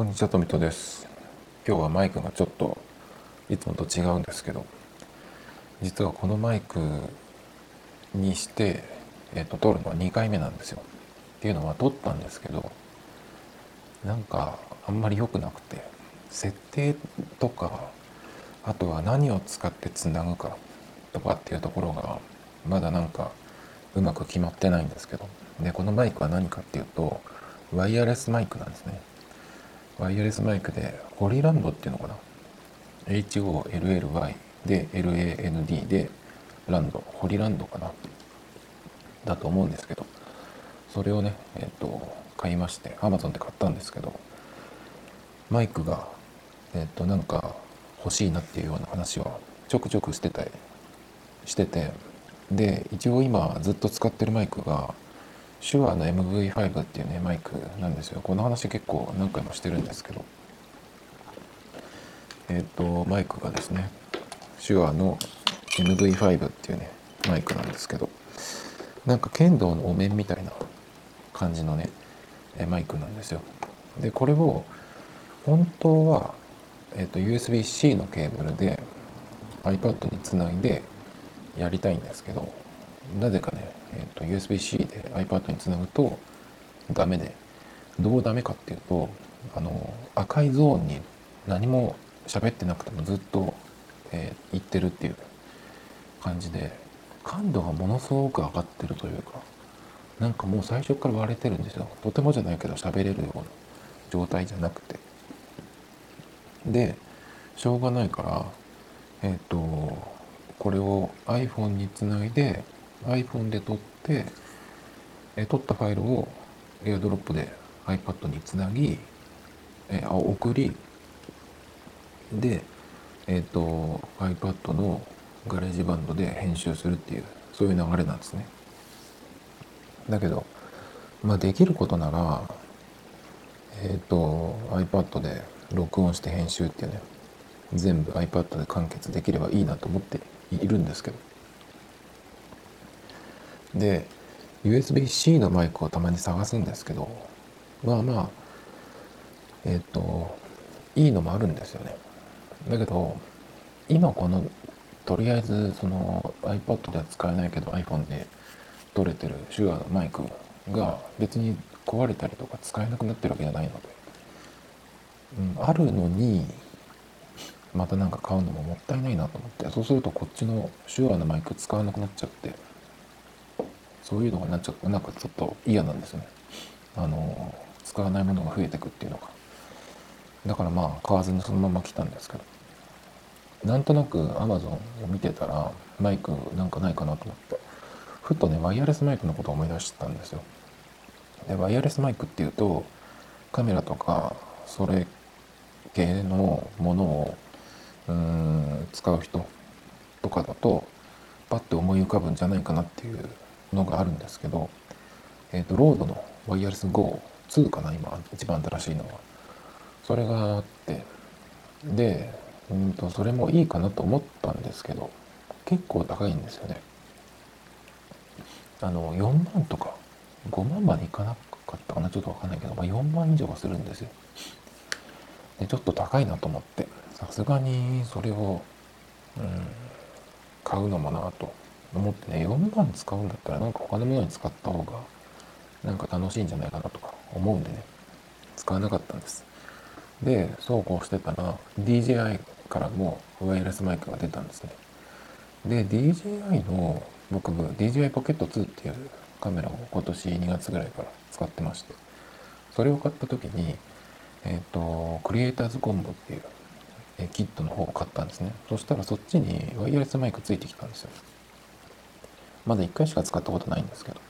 こんにちは、とみとです。今日はマイクがちょっといつもと違うんですけど、実はこのマイクにして、えっと撮るのは2回目なんですよ。っていうのは撮ったんですけど、なんかあんまり良くなくて、設定とか、あとは何を使ってつなぐかとかっていうところが、まだなんかうまく決まってないんですけど、で、このマイクは何かっていうと、ワイヤレスマイクなんですね。ワイヤレスマイクで、ホリランドっていうのかな ?HOLLY で LAND でランド、ホリランドかな？だと思うんですけど、それをね、えっ、と、買いまして、Amazon で買ったんですけど、マイクが、えっ、と、なんか欲しいなっていうような話はちょくちょくしてたりしてて、で、一応今ずっと使ってるマイクが、手話の MV5 っていうねマイクなんですよ。この話結構何回もしてるんですけど。えっ、とマイクがですね手話の MV5 っていうねマイクなんですけど。なんか剣道のお面みたいな感じのねマイクなんですよ。でこれを本当は、えっと USB-C のケーブルで iPad につないでやりたいんですけどなぜかね、えー、と USB-C で iPad につなぐとダメで。どうダメかっていうとあの赤いゾーンに何も喋ってなくてもずっと、えー、言ってるっていう感じで感度がものすごく上がってるというかなんかもう最初から割れてるんですよ。とてもじゃないけど喋れるような状態じゃなくて。でしょうがないからえっ、とこれを iPhone につないで iPhone で撮って、え撮ったファイルを AirDrop で iPad につなぎ、え送り、で、えっ、と、iPad のガレージバンドで編集するっていう、そういう流れなんですね。だけど、まあできることなら、えっ、と、iPad で録音して編集っていうね、全部 iPad で完結できればいいなと思っているんですけど、で USB-C のマイクをたまに探すんですけどまあまあえっ、といいのもあるんですよね。だけど今このとりあえずその iPad では使えないけど iPhone で撮れてる手話のマイクが別に壊れたりとか使えなくなってるわけじゃないので、うん、あるのにまたなんか買うのももったいないなと思って。そうするとこっちの手話のマイク使わなくなっちゃって。そういうのがなっちゃってなんかちょっと嫌なんですよね。あの使わないものが増えてくっていうのが。だからまあ買わずにそのまま来たんですけど。なんとなく Amazon を見てたらマイクなんかないかなと思って。ふとねワイヤレスマイクのことを思い出してたんですよ。でワイヤレスマイクっていうとカメラとかそれ系のものをうん使う人とかだとパッて思い浮かぶんじゃないかなっていうのがあるんですけど、えっ、と、ロードのワイヤレス GO2 かな、今、一番新しいのは。それがあって、で、うんと、それもいいかなと思ったんですけど、結構高いんですよね。あの、4万とか、5万までいかなかったかな、ちょっとわかんないけど、まあ、4万以上はするんですよ。で、ちょっと高いなと思って、さすがにそれを、うん、買うのもなと思ってね4万使うんだったらなんか他のものに使った方がなんか楽しいんじゃないかなとか思うんでね使わなかったんです。でそうこうしてたら DJI からもワイヤレスマイクが出たんですね。で DJI の僕 DJI ポケット2っていうカメラを今年2月ぐらいから使ってましてそれを買った時にえっ、とクリエイターズコンボっていうキットの方を買ったんですね。そしたらそっちにワイヤレスマイクついてきたんですよ。まだ1回しか使ったことないんですけど。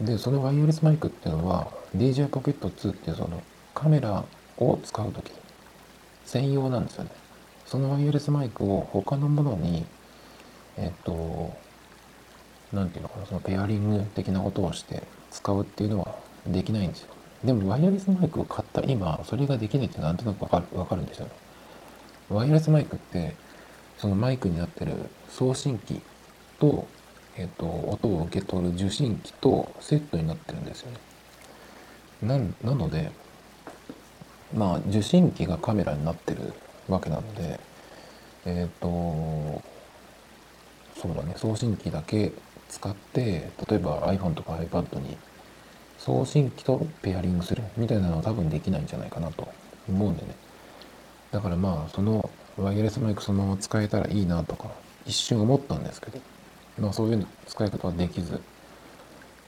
でそのワイヤレスマイクっていうのは DJI Pocket 2っていうそのカメラを使う時専用なんですよね。そのワイヤレスマイクを他のものにえっと何ていうのかなそのペアリング的なことをして使うっていうのはできないんですよ。でもワイヤレスマイクを買った今それができないってなんとなくわかるわかるんですよね。ワイヤレスマイクってそのマイクになってる送信機と,、えっと音を受け取る受信機とセットになってるんですよね。ななのでまあ受信機がカメラになってるわけなのでえっ、とそうだね送信機だけ使って例えば iPhone とか iPad に送信機とペアリングするみたいなのは多分できないんじゃないかなと思うんでねだからまあそのワイヤレスマイクそのまま使えたらいいなとか一瞬思ったんですけどまあそういう使い方はできず。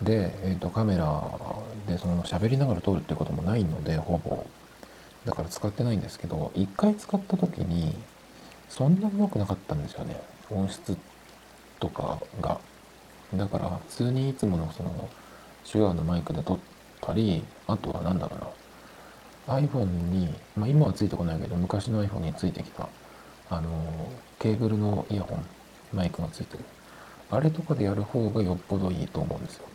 で、えー、とカメラでその喋りながら撮るってこともないのでほぼ。だから使ってないんですけど一回使った時にそんなに良くなかったんですよね。音質とかが。だから普通にいつものその手話のマイクで撮ったりあとは何だろうな。iPhone に、まあ、今はついてこないけど昔の iPhone についてきたあのケーブルのイヤホンマイクがついてる。あれとかでやる方がよっぽどいいと思うんですよ。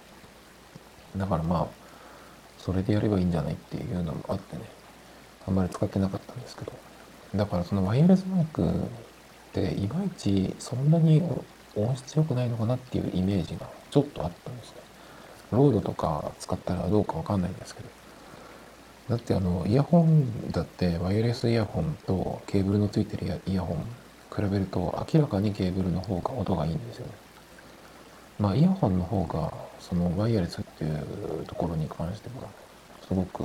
だからまあそれでやればいいんじゃないっていうのもあってね。あんまり使ってなかったんですけど。だからそのワイヤレスマイクっていまいちそんなに音質良くないのかなっていうイメージがちょっとあったんですねロードとか使ったらどうかわかんないんですけど。だってあのイヤホンだってワイヤレスイヤホンとケーブルのついてるイヤホン比べると明らかにケーブルの方が音がいいんですよね。まあイヤホンの方がそのワイヤレスっていうところに関してはすごく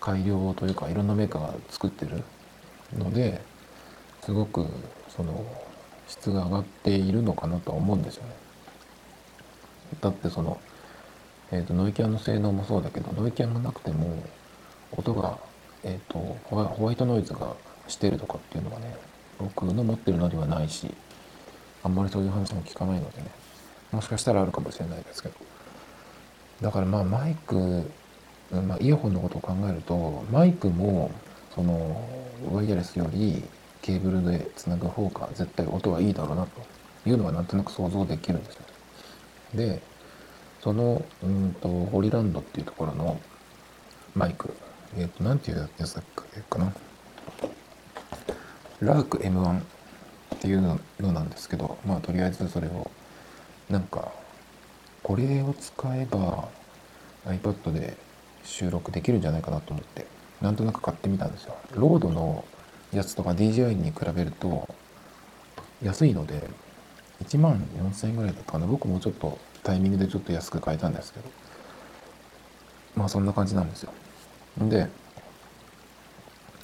改良というかいろんなメーカーが作ってるのですごくその質が上がっているのかなとは思うんですよね。だってその、えーと、ノイキャンの性能もそうだけどノイキャンがなくても音が、えーと、ホワイトノイズがしてるとかっていうのはね僕の持ってるのではないしあんまりそういう話も聞かないのでねもしかしたらあるかもしれないですけど。だからまあマイク、まあ、イヤホンのことを考えるとマイクもそのワイヤレスよりケーブルでつなぐ方が絶対音はいいだろうなというのはなんとなく想像できるんですよ。でそのうんとホリランドっていうところのマイク。えっ、ー、と何ていうやつだっけかな。ラーク M1 っていうのなんですけどまあとりあえずそれをなんかこれを使えば iPad で収録できるんじゃないかなと思ってなんとなく買ってみたんですよ。ロードのやつとか DJI に比べると安いので1万4000円ぐらいだったかな。僕もちょっとタイミングでちょっと安く買えたんですけど。まあそんな感じなんですよ。で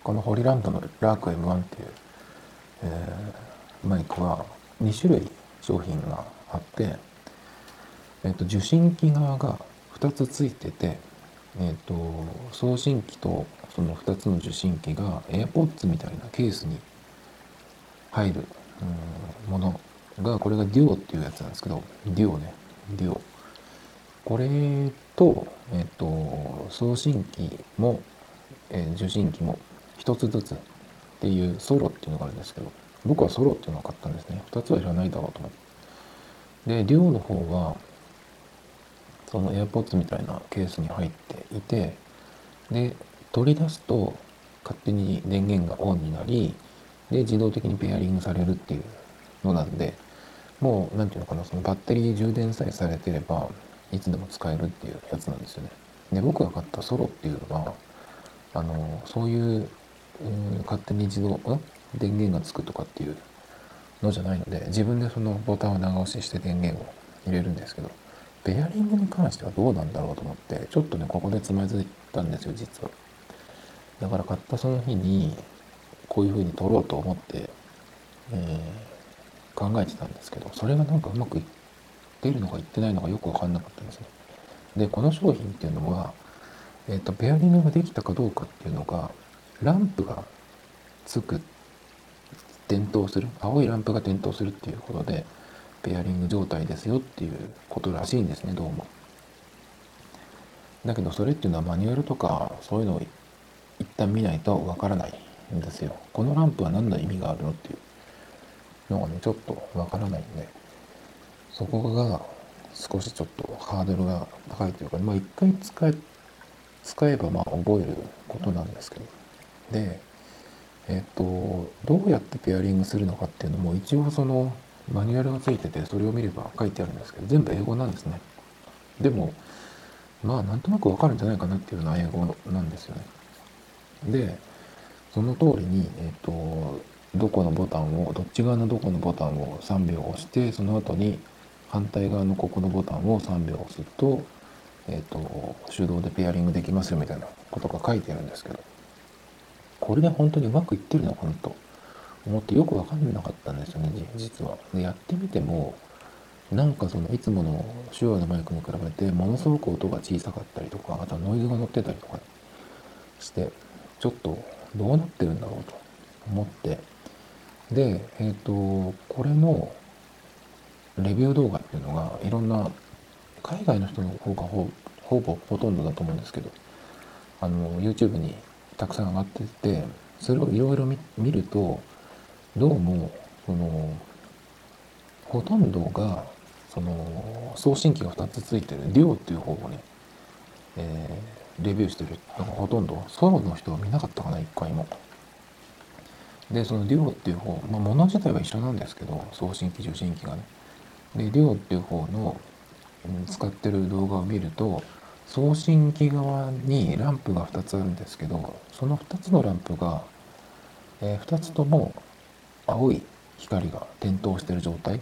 このホリランドのラーク M1 っていう、えー、マイクは2種類商品があって、えっ、と受信機側が2つついててえっ、と送信機とその2つの受信機が AirPods みたいなケースに入るものがこれが DUO っていうやつなんですけど DUO ね DUO これと,、えっ、と送信機も、えー、受信機も1つずつっていうソロっていうのがあるんですけど僕はソロっていうのを買ったんですね。2つはいらないだろうと思って。で DUO の方はその AirPods みたいなケースに入っていてで取り出すと勝手に電源がオンになりで自動的にペアリングされるっていうのなんでもう何て言うのかなそのバッテリー充電さえされてればいつでも使えるっていうやつなんですよね。で僕が買ったソロっていうのはあのそういうう勝手に自動電源がつくとかっていうのじゃないので自分でそのボタンを長押しして電源を入れるんですけどベアリングに関してはどうなんだろうと思ってちょっとねここでつまずいたんですよ実は。だから買ったその日にこういう風に撮ろうと思って、えー、考えてたんですけどそれがなんかうまくいってるのかいってないのかよく分かんなかったんですね。でこの商品っていうのは、えーと、ペアリングができたかどうかっていうのがランプがつくっ点灯する青いランプが点灯するっていうことでペアリング状態ですよっていうことらしいんですねどうも。だけどそれっていうのはマニュアルとかそういうのを一旦見ないとわからないんですよ。このランプは何の意味があるのっていうのがねちょっとわからないんでそこが少しちょっとハードルが高いというかまあ一回使え使えばまあ覚えることなんですけどでえっ、とどうやってペアリングするのかっていうのも一応そのマニュアルがついててそれを見れば書いてあるんですけど全部英語なんですね。でもまあなんとなくわかるんじゃないかなっていうような英語なんですよね。でその通りに、えっ、とどこのボタンをどっち側のどこのボタンを3秒押してその後に反対側のここのボタンを3秒押すと,、えーと、手動でペアリングできますよみたいなことが書いてあるんですけど。これで本当にうまくいってるのかなと思ってよく分かんなかったんですよね実は。でやってみてもなんかそのいつもの手話のマイクに比べてものすごく音が小さかったりとかあとはノイズが乗ってたりとかしてちょっとどうなってるんだろうと思ってで、えっ、ー、と、これのレビュー動画っていうのがいろんな海外の人の方がほほぼほとんどだと思うんですけど、あの、YouTube にたくさん上がってて、それをいろいろ見ると、どうも、その、ほとんどが、その、送信機が2つついてる DUO っていう方をね、えー、レビューしてるのがほとんど、ソロの人は見なかったかな、一回も。で、そのデュオっていう方、まあ、物自体は一緒なんですけど、送信機、受信機がね。で、デュオっていう方の使ってる動画を見ると、送信機側にランプが2つあるんですけど、その2つのランプが、えー、2つとも青い光が点灯してる状態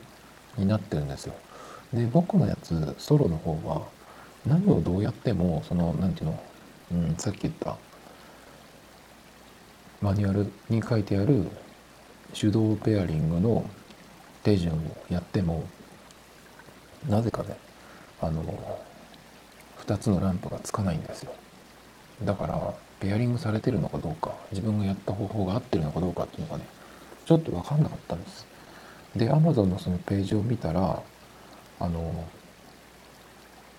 になってるんですよ。で、僕のやつ、ソロの方は、何をどうやっても、その、何ていうの、うん、さっき言ったマニュアルに書いてある手動ペアリングの手順をやってもなぜかねあの2つのランプがつかないんですよ。だからペアリングされてるのかどうか自分がやった方法が合ってるのかどうかっていうのがねちょっと分かんなかったんです。で Amazon のそのページを見たらあの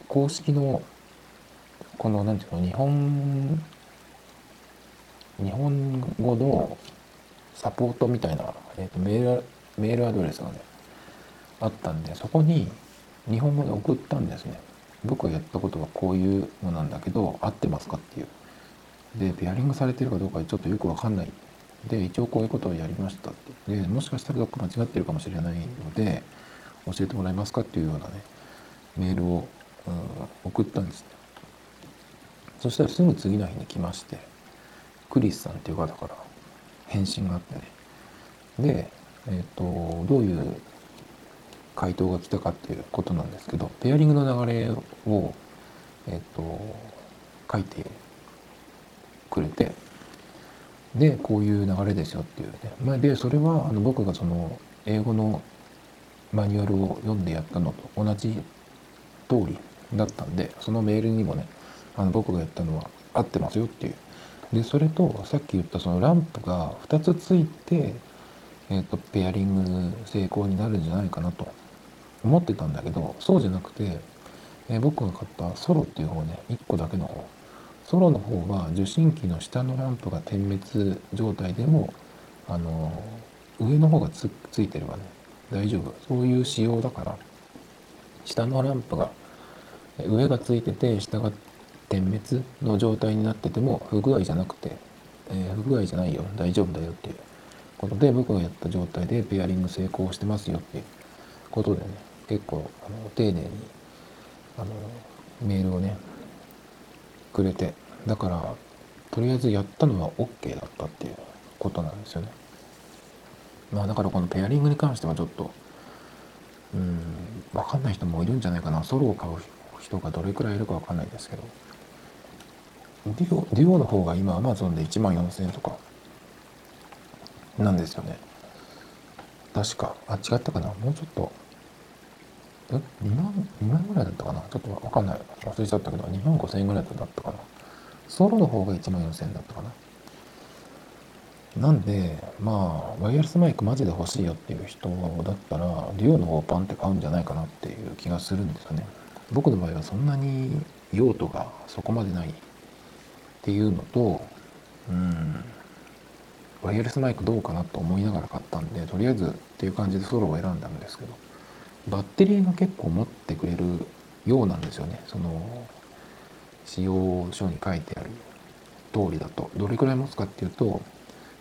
公式のこの何ていうの日本日本語のサポートみたいな、えーと、メールメールアドレスがねあったんでそこに日本語で送ったんですね。僕がやったことはこういうのなんだけど合ってますかっていう。でペアリングされてるかどうかちょっとよくわかんない。で一応こういうことをやりましたって。でもしかしたらどっか間違ってるかもしれないので教えてもらえますかっていうようなねメールを、うん、送ったんです。ねそしたらすぐ次の日に来ましてクリスさんっていう方から返信があってね。で、えっ、ー、とどういう回答が来たかっていうことなんですけどペアリングの流れを、えっ、と書いてくれてでこういう流れですよっていうね、まあ、でそれはあの僕がその英語のマニュアルを読んでやったのと同じ通りだったんでそのメールにもねあの僕がやったのは合ってますよっていう。でそれとさっき言ったそのランプが2つついて、えーと、ペアリング成功になるんじゃないかなと。思ってたんだけどそうじゃなくて、えー、僕が買ったソロっていう方ね1個だけの方。ソロの方は受信機の下のランプが点滅状態でもあの上の方がつついてればね。大丈夫。そういう仕様だから下のランプが上がついてて下が点滅の状態になってても不具合じゃなくて、えー、不具合じゃないよ。大丈夫だよっていうことで僕がやった状態でペアリング成功してますよっていうことでね。結構あの丁寧にあのメールをねくれてだからとりあえずやったのは OK だったっていうことなんですよね。まあだからこのペアリングに関してはちょっとうん分かんない人もいるんじゃないかな。ソロを買う人がどれくらいいるか分かんないですけど。デュオデュオの方が今アマゾンで1万4000円とかなんですよね。確かあ違ったかな？もうちょっとえ2万2万ぐらいだったかな？ちょっとわかんない。忘れちゃったけど2万5000円ぐらいだったかな。ソロの方が1万4000円だったかな。なんでまあワイヤレスマイクマジで欲しいよっていう人だったらデュオの方をパンって買うんじゃないかなっていう気がするんですよね。僕の場合はそんなに用途がそこまでないっていうのとうんワイヤレスマイクどうかなと思いながら買ったんでとりあえずっていう感じでソロを選んだんですけど。バッテリーが結構持ってくれるようなんですよね。その使用書に書いてある通りだと。どれくらい持つかっていうと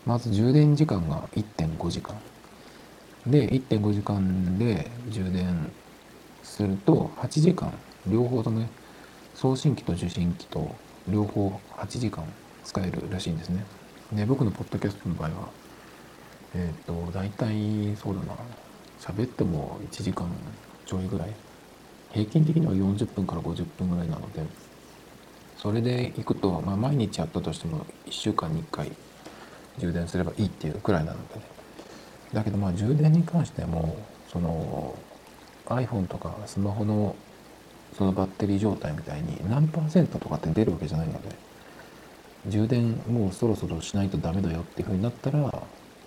まず充電時間が1.5時間。で1.5時間で充電すると8時間。両方とね送信機と受信機と両方8時間使えるらしいんですね。で僕のポッドキャストの場合はえっ、と大体そうだな。喋っても1時間ちょいぐらい。平均的には40分から50分ぐらいなのでそれでいくと、まあ、毎日やったとしても1週間に1回充電すればいいっていうくらいなのでね。だけどまあ充電に関してもその iPhone とかスマホのそのバッテリー状態みたいに何パーセントとかって出るわけじゃないので充電もうそろそろしないとダメだよっていう風になったら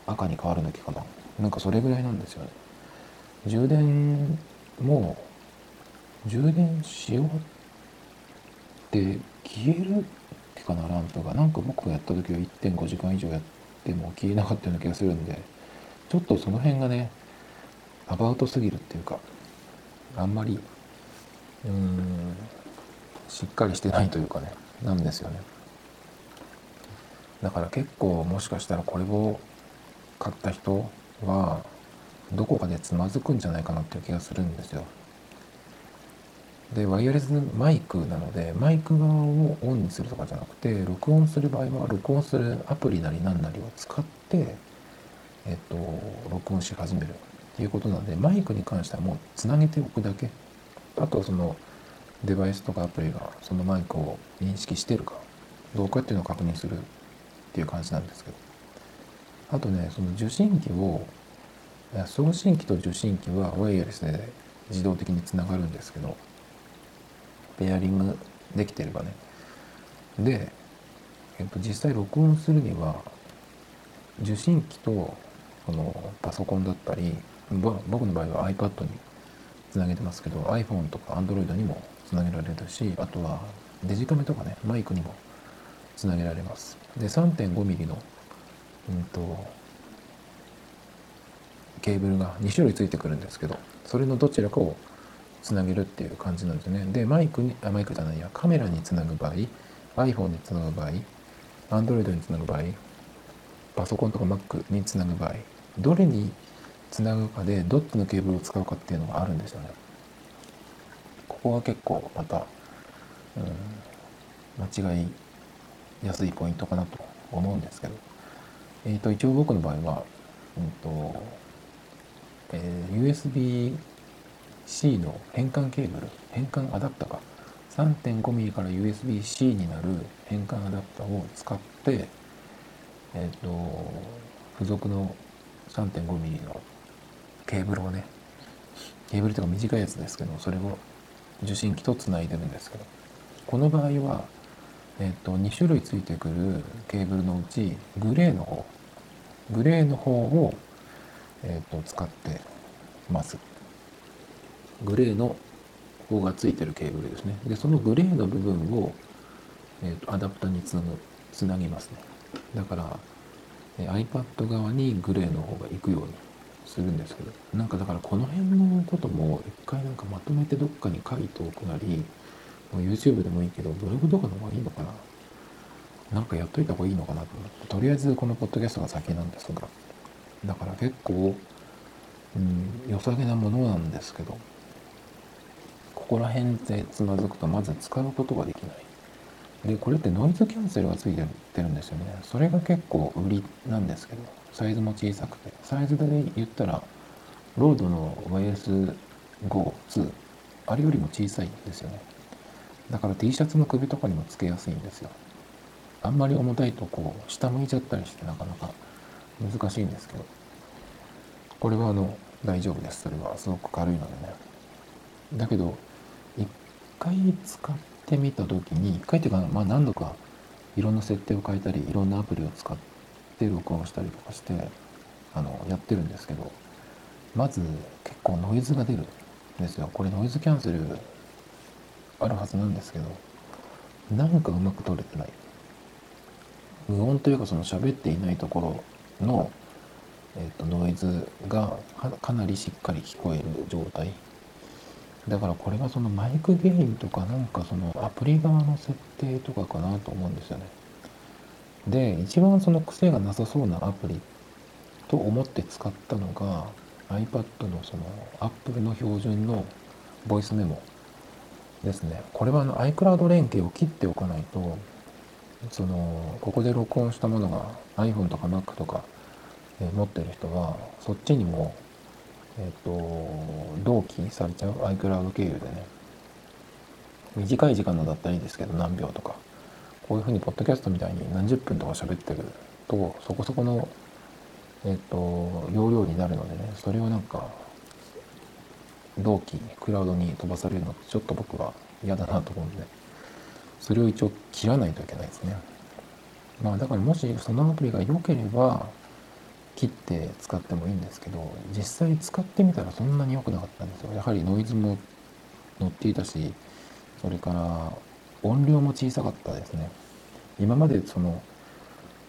赤に変わるだけかな。なんかそれぐらいなんですよね。充電もう充電しようって消えるってかなランプがなんか僕がやった時は1.5時間以上やっても消えなかったような気がするんでちょっとその辺がねアバウトすぎるっていうかあんまりうーんしっかりしてないというかねなんですよね。だから結構もしかしたらこれを買った人はどこかでつまずくんじゃないかなっていう気がするんですよ。でワイヤレスマイクなのでマイク側をオンにするとかじゃなくて録音する場合は録音するアプリなり何なりを使ってえっと録音し始めるっていうことなのでマイクに関してはもうつなげておくだけ。あとそのデバイスとかアプリがそのマイクを認識してるかどうかっていうのを確認するっていう感じなんですけど。あとねその受信機を送信機と受信機はワイヤレスで自動的につながるんですけどペアリングできてればね。で、えっと、実際録音するには受信機とこのパソコンだったり僕の場合は iPad につなげてますけど iPhone とか Android にもつなげられるしあとはデジカメとかねマイクにもつなげられます。で 3.5mm のうんとケーブルが2種類ついてくるんですけどそれのどちらかをつなげるっていう感じなんですね。でマイクにあマイクじゃないやカメラにつなぐ場合 iPhone につなぐ場合 Android につなぐ場合パソコンとか Mac につなぐ場合どれにつなぐかでどっちのケーブルを使うかっていうのがあるんですよね。ここが結構また、うん、間違いやすいポイントかなと思うんですけど。えー、と一応僕の場合は、うんとえー、USB-C の変換ケーブル変換アダプターが 3.5mm から USB-C になる変換アダプターを使って、えーと、付属の 3.5mm のケーブルをねケーブルとか短いやつですけどそれを受信機とつないでるんですけどこの場合はえっと、2種類ついてくるケーブルのうちグレーの方グレーの方を、えっと、使ってます。グレーの方がついてるケーブルですね。でそのグレーの部分を、えっと、アダプタにつなぐつなぎますね。だから、え iPad 側にグレーの方が行くようにするんですけどなんかだからこの辺のことも一回なんかまとめてどっかに書いておくなり YouTube でもいいけど、ブログとかの方がいいのかな。なんかやっといた方がいいのかなと思って、とりあえずこのポッドキャストが先なんですが、だから結構、うん、良さげなものなんですけど、ここら辺でつまずくとまず使うことができない。で、これってノイズキャンセルがついてるんですよね。それが結構売りなんですけど、サイズも小さくて。サイズで言ったら、ロードの YS5、2、あれよりも小さいんですよね。だから T シャツの首とかにもつけやすいんですよあんまり重たいとこう下向いちゃったりしてなかなか難しいんですけど。これはあの大丈夫です。それは。すごく軽いのでね。だけど一回使ってみた時に一回っていうかまあ何度かいろんな設定を変えたりいろんなアプリを使って録音したりとかしてあのやってるんですけどまず結構ノイズが出るんですよ。これノイズキャンセルあるはずなんですけどなんかうまく撮れてない。無音というかその喋っていないところの、えーと、ノイズがかなりしっかり聞こえる状態だからこれがそのマイクゲインとかなんかそのアプリ側の設定とかかなと思うんですよねで一番その癖がなさそうなアプリと思って使ったのが iPad のその Apple の標準のボイスメモですね。これはあの iCloud 連携を切っておかないと、そのここで録音したものが iPhone とか Mac とか、えー持ってる人はそっちにも、えっと同期されちゃう iCloud 経由でね。短い時間のだったらいいですけど何秒とか。こういうふうにポッドキャストみたいに何十分とか喋ってるとそこそこの、えっと容量になるのでねそれをなんか同期クラウドに飛ばされるのってちょっと僕は嫌だなと思うんで。それを一応切らないといけないですね。まあだからもしそのアプリが良ければ切って使ってもいいんですけど実際使ってみたらそんなに良くなかったんですよ。やはりノイズも乗っていたしそれから音量も小さかったですね。今までその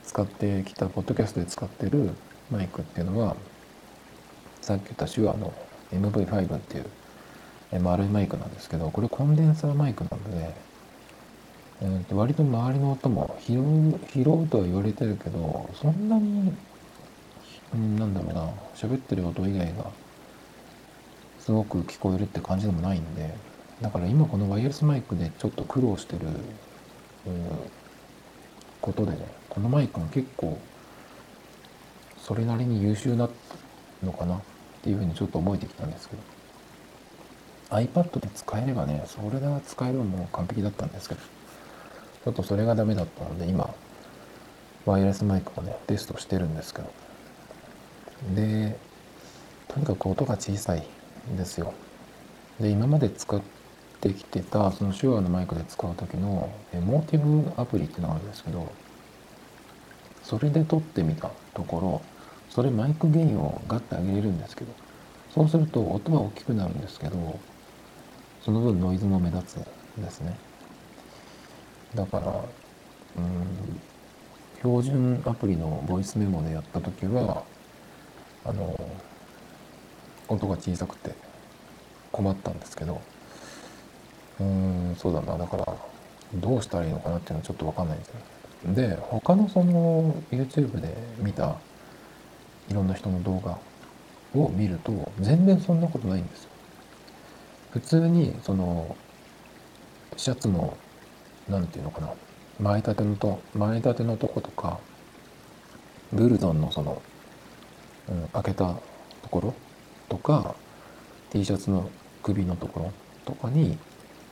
使ってきたポッドキャストで使ってるマイクっていうのはさっき言った手話の MV5 っていう丸いマイクなんですけどこれコンデンサーマイクなので、えーと割と周りの音も拾う拾うとは言われてるけどそんなに、うん、なんだろうな喋ってる音以外がすごく聞こえるって感じでもないんでだから今このワイヤレスマイクでちょっと苦労してる、うん、ことでねこのマイクが結構それなりに優秀なのかなっていうふうにちょっと思えてきたんですけど。iPad で使えればねそれが使えればも完璧だったんですけど。ちょっとそれがダメだったので今ワイヤレスマイクをねテストしてるんですけど。でとにかく音が小さいんですよ。で今まで使ってきてたその手話のマイクで使う時のえモーティブアプリっていうのがあるんですけどそれで撮ってみたところそれマイクゲインをガッて上げれるんですけどそうすると音は大きくなるんですけどその分ノイズも目立つんですね。だからうん標準アプリのボイスメモでやった時はあの音が小さくて困ったんですけどうんそうだなだからどうしたらいいのかなっていうのはちょっと分かんないんですよ。で他のその YouTube で見たいろんな人の動画を見ると全然そんなことないんですよ。普通にそのシャツのなんていうのかな。前立てのと前立てのとことかブルゾンのその、うん、開けたところとか T シャツの首のところとかに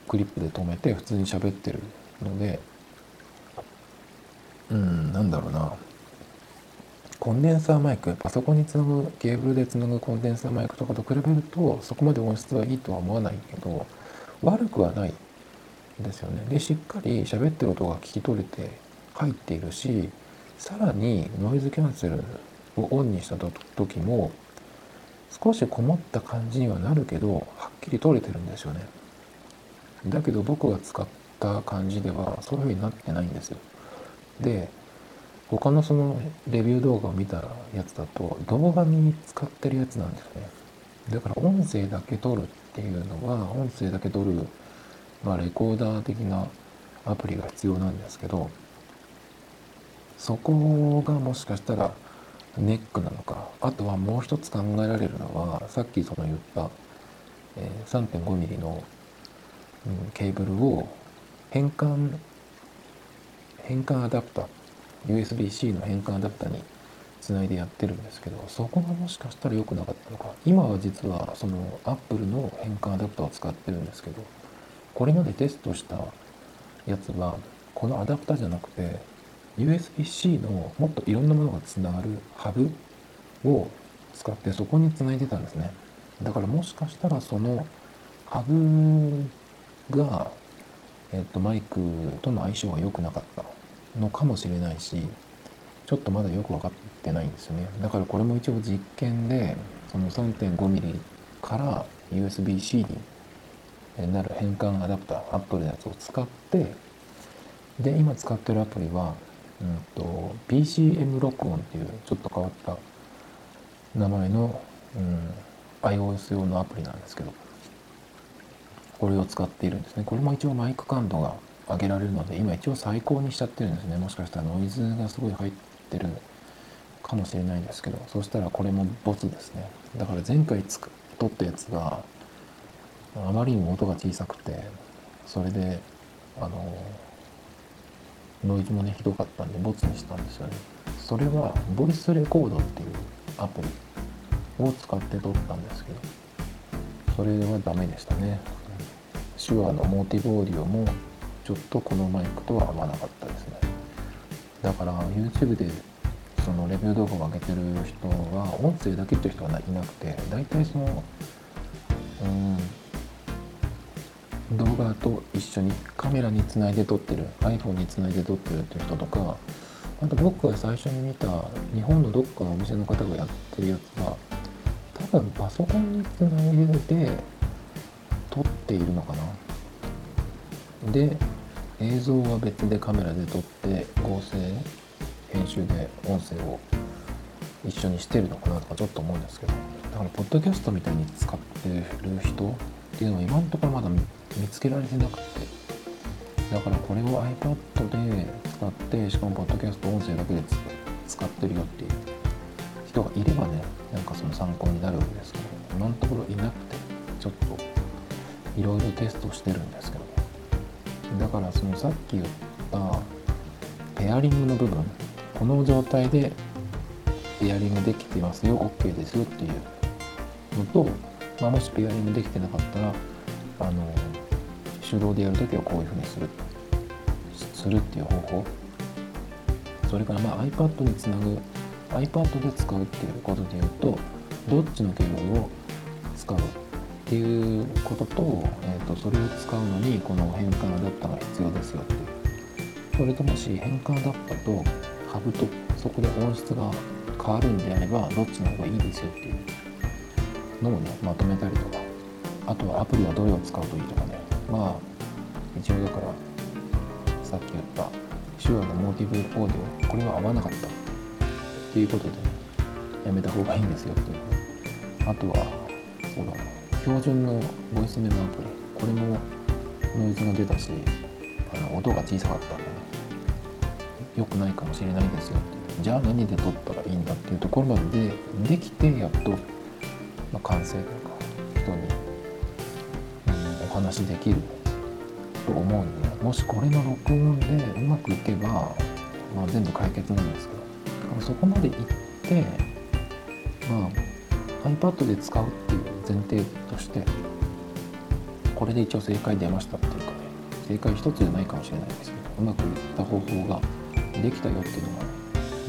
クリップで留めて普通に喋ってるのでうんなんだろうな。コンデンサーマイクパソコンにつなぐケーブルでつなぐコンデンサーマイクとかと比べるとそこまで音質はいいとは思わないけど悪くはない。ですよね。でしっかり喋ってる音が聞き取れて入っているしさらにノイズキャンセルをオンにした時も少しこもった感じにはなるけどはっきり取れてるんですよね。だけど僕が使った感じではそういう風になってないんですよ。で他のそのレビュー動画を見たやつだと動画に使ってるやつなんですね。だから音声だけ撮るっていうのは音声だけ撮る、まあ、レコーダー的なアプリが必要なんですけどそこがもしかしたらネックなのかあとはもう一つ考えられるのはさっきその言った、え、3.5mm の、ケーブルを変換変換アダプター USB-C の変換アダプターにつないでやってるんですけどそこがもしかしたら良くなかったのか。今は実はその Apple の変換アダプターを使ってるんですけどこれまでテストしたやつはこのアダプターじゃなくて USB-C のもっといろんなものがつながるハブを使ってそこにつないでたんですね。だからもしかしたらそのハブが、えっと、マイクとの相性が良くなかったのかもしれないしちょっとまだよく分かってないんですよね。だからこれも一応実験でその 3.5mm から USB-C になる変換アダプター Apple のやつを使ってで今使ってるアプリは、うんと、PCM 録音っていうちょっと変わった名前の、うん、iOS 用のアプリなんですけどこれを使っているんですね。これも一応マイク感度が上げられるので今一応最高にしちゃってるんですね。もしかしたらノイズがすごい入ってるかもしれないんですけどそしたらこれもボツですね。だから前回つく撮ったやつがあまりにも音が小さくてそれであのノイズもねひどかったんでボツにしたんですよね。それはボイスレコードっていうアプリを使って撮ったんですけどそれはダメでしたね。手話のモーティブオーディオもちょっとこのマイクとは合わなかったですね。だから YouTube でそのレビュー動画を上げてる人は音声だけっていう人はいなくて大体そのうん動画と一緒にカメラにつないで撮ってる iPhone につないで撮ってるっていう人とかあと僕が最初に見た日本のどっかのお店の方がやってるやつは多分パソコンにつないで撮っているのかな。で映像は別でカメラで撮って合成編集で音声を一緒にしてるのかなとかちょっと思うんですけどだからポッドキャストみたいに使ってる人っていうのは今のところまだ見つけられてなくて。だからこれを iPad で使ってしかもポッドキャスト音声だけで使ってるよっていう人がいればねなんかその参考になるんですけど今のところいなくてちょっといろいろテストしてるんですけど。だからそのさっき言ったペアリングの部分この状態でペアリングできてますよ OK ですよっていうのと、まあ、もしペアリングできてなかったらあの手動でやるときはこういうふうにする。するっていう方法。それからまあ iPad につなぐ iPad で使うっていうことで言うとどっちのケーブルを使うっていうことと,、えーと、それを使うのにこの変換アダプターが必要ですよっていう。それともし変換アダプターとハブとそこで音質が変わるんであればどっちの方がいいですよっていう。のをねまとめたりとか。あとはアプリはどれを使うといいとかね。まあ一応だからさっき言った手話のモーティブオーディオ。これは合わなかった。っていうことで、やめた方がいいんですよっていう。あとはそうだな標準のボイスメモアプリ。これもノイズが出たしあの音が小さかったんでね。良くないかもしれないですよってじゃあ何で撮ったらいいんだっていうところまでできてやっと、まあ、完成というか人に、うん、お話できると思うんでもしこれの録音でうまくいけば、まあ、全部解決なんですけどそこまでいってまあ iPad で使うっていう前提としてこれで一応正解出ましたっていうかね正解一つじゃないかもしれないですけどうまくいった方法ができたよっていうのが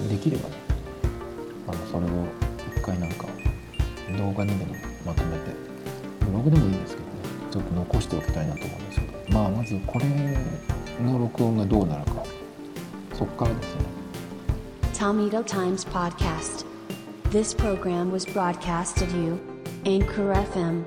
できればねあのそれを一回なんか動画にでもまとめてブログでもいいんですけどねちょっと残しておきたいなと思うんですけどまあまずこれの録音がどうなるか。そっからですね。Tomito Times Podcast. This program was broadcast to you Anchor FM